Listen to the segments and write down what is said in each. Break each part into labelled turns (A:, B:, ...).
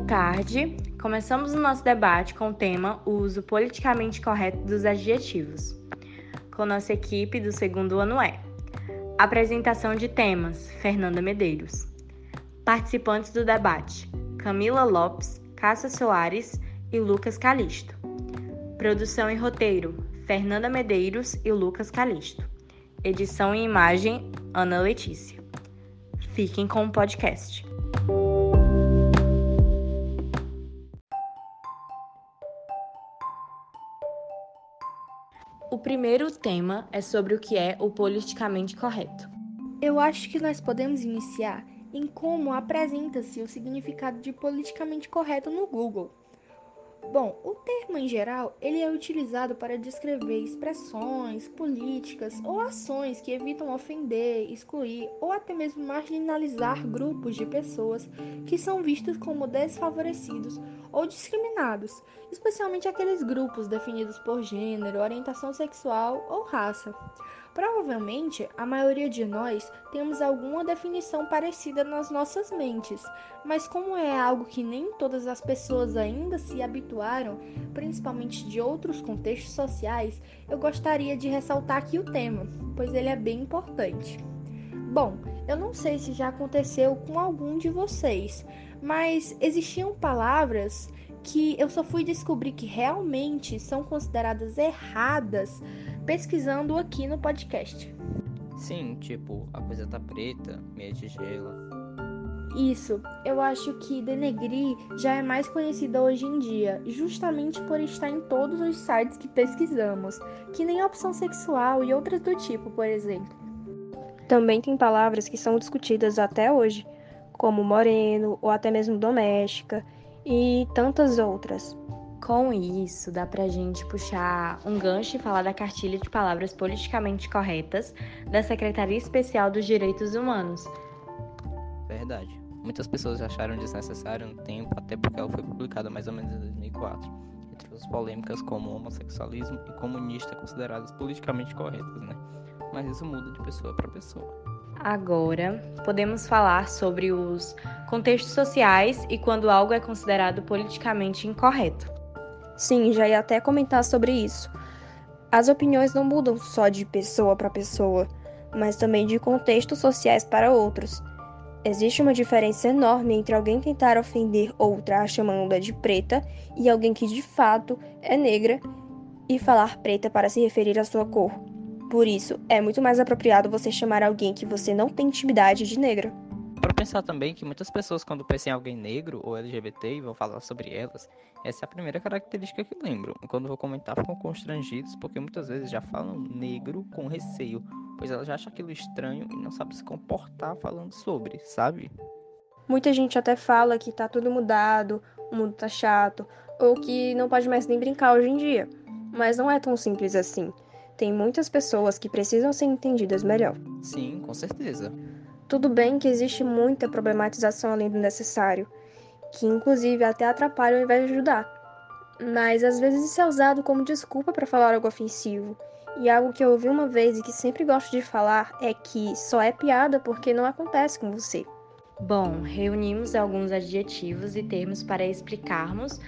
A: Boa tarde. Começamos o nosso debate com o tema o uso politicamente correto dos adjetivos. Com nossa equipe do segundo ano E. Apresentação de temas: Fernanda Medeiros. Participantes do debate: Camila Lopes, Cássia Soares e Lucas Calisto. Produção e roteiro: Fernanda Medeiros e Lucas Calisto. Edição e imagem: Ana Letícia. Fiquem com o podcast. O primeiro tema é sobre o que é o politicamente correto.
B: Eu acho que nós podemos iniciar em como apresenta-se o significado de politicamente correto no Google. Bom, o termo em geral, ele é utilizado para descrever expressões, políticas ou ações que evitam ofender, excluir ou até mesmo marginalizar grupos de pessoas que são vistos como desfavorecidos ou discriminados, especialmente aqueles grupos definidos por gênero, orientação sexual ou raça. Provavelmente, a maioria de nós temos alguma definição parecida nas nossas mentes, mas como é algo que nem todas as pessoas ainda se habituaram, principalmente de outros contextos sociais, eu gostaria de ressaltar aqui o tema, pois ele é bem importante. Bom, eu não sei se já aconteceu com algum de vocês, mas existiam palavras que eu só fui descobrir que realmente são consideradas erradas pesquisando aqui no podcast.
C: Sim, tipo, a coisa tá preta, meia tigela.
B: Isso, eu acho que denegrir já é mais conhecida hoje em dia, justamente por estar em todos os sites que pesquisamos, que nem opção sexual e outras do tipo, por exemplo.
D: Também tem palavras que são discutidas até hoje, como moreno ou até mesmo doméstica e tantas outras.
A: Com isso, dá pra gente puxar um gancho e falar da cartilha de palavras politicamente corretas da Secretaria Especial dos Direitos Humanos.
C: Verdade. Muitas pessoas acharam desnecessário no tempo, até porque ela foi publicada mais ou menos em 2004, entre as polêmicas como homossexualismo e comunista consideradas politicamente corretas, né? Mas isso muda de pessoa para pessoa.
A: Agora, podemos falar sobre os contextos sociais e quando algo é considerado politicamente incorreto.
D: Sim, já ia até comentar sobre isso. As opiniões não mudam só de pessoa para pessoa, mas também de contextos sociais para outros. Existe uma diferença enorme entre alguém tentar ofender outra chamando-a de preta e alguém que de fato é negra e falar preta para se referir à sua cor. Por isso, é muito mais apropriado você chamar alguém que você não tem intimidade de negra.
C: Para pensar também que muitas pessoas, quando pensam em alguém negro ou LGBT e vão falar sobre elas, essa é a primeira característica que lembram. Quando vou comentar, ficam constrangidos porque muitas vezes já falam negro com receio, pois elas já acham aquilo estranho e não sabem se comportar falando sobre, sabe?
D: Muita gente até fala que tá tudo mudado, o mundo tá chato, ou que não pode mais nem brincar hoje em dia. Mas não é tão simples assim tem muitas pessoas que precisam ser entendidas melhor.
C: Sim, com certeza.
D: Tudo bem que existe muita problematização além do necessário, que inclusive até atrapalha ao invés de ajudar. Mas às vezes isso é usado como desculpa para falar algo ofensivo. E algo que eu ouvi uma vez e que sempre gosto de falar é que só é piada porque não acontece com você.
A: Bom, reunimos alguns adjetivos e termos para explicarmos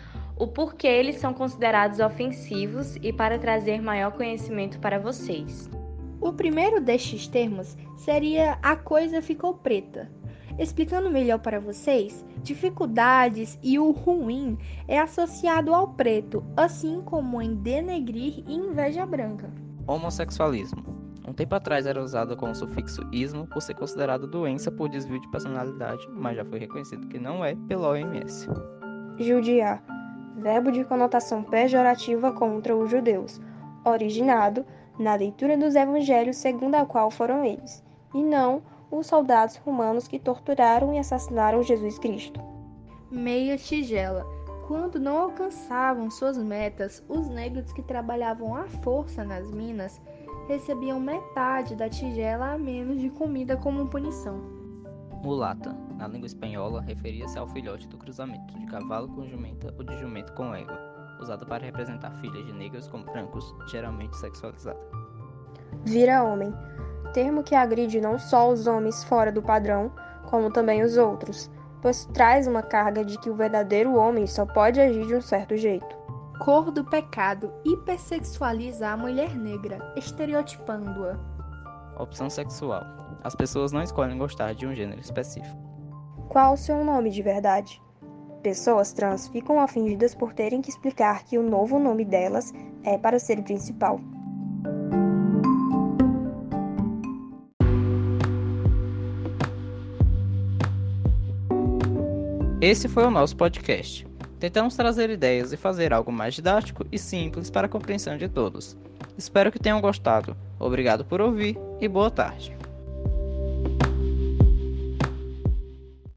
A: o porquê eles são considerados ofensivos e para trazer maior conhecimento para vocês.
B: O primeiro destes termos seria a coisa ficou preta. Explicando melhor para vocês, dificuldades e o ruim é associado ao preto, assim como em denegrir e inveja branca.
C: Homossexualismo. Um tempo atrás era usado com o sufixo ismo por ser considerado doença por desvio de personalidade, mas já foi reconhecido que não é pela OMS.
D: Judiar verbo de conotação pejorativa contra os judeus, originado na leitura dos evangelhos segundo a qual foram eles, e não os soldados romanos que torturaram e assassinaram Jesus Cristo.
B: Meia tigela. Quando não alcançavam suas metas, os negros que trabalhavam à força nas minas recebiam metade da tigela a menos de comida como punição.
C: Mulata, na língua espanhola, referia-se ao filhote do cruzamento de cavalo com jumenta ou de jumento com égua, usado para representar filhas de negros com brancos, geralmente sexualizada.
D: Vira homem, termo que agride não só os homens fora do padrão, como também os outros. pois traz uma carga de que o verdadeiro homem só pode agir de um certo jeito.
B: Cor do pecado hipersexualiza a mulher negra, estereotipando-a.
C: Opção sexual. As pessoas não escolhem gostar de um gênero específico.
D: Qual o seu nome de verdade? Pessoas trans ficam ofendidas por terem que explicar que o novo nome delas é para ser o principal.
C: Esse foi o nosso podcast. Tentamos trazer ideias e fazer algo mais didático e simples para a compreensão de todos. Espero que tenham gostado. Obrigado por ouvir e boa tarde.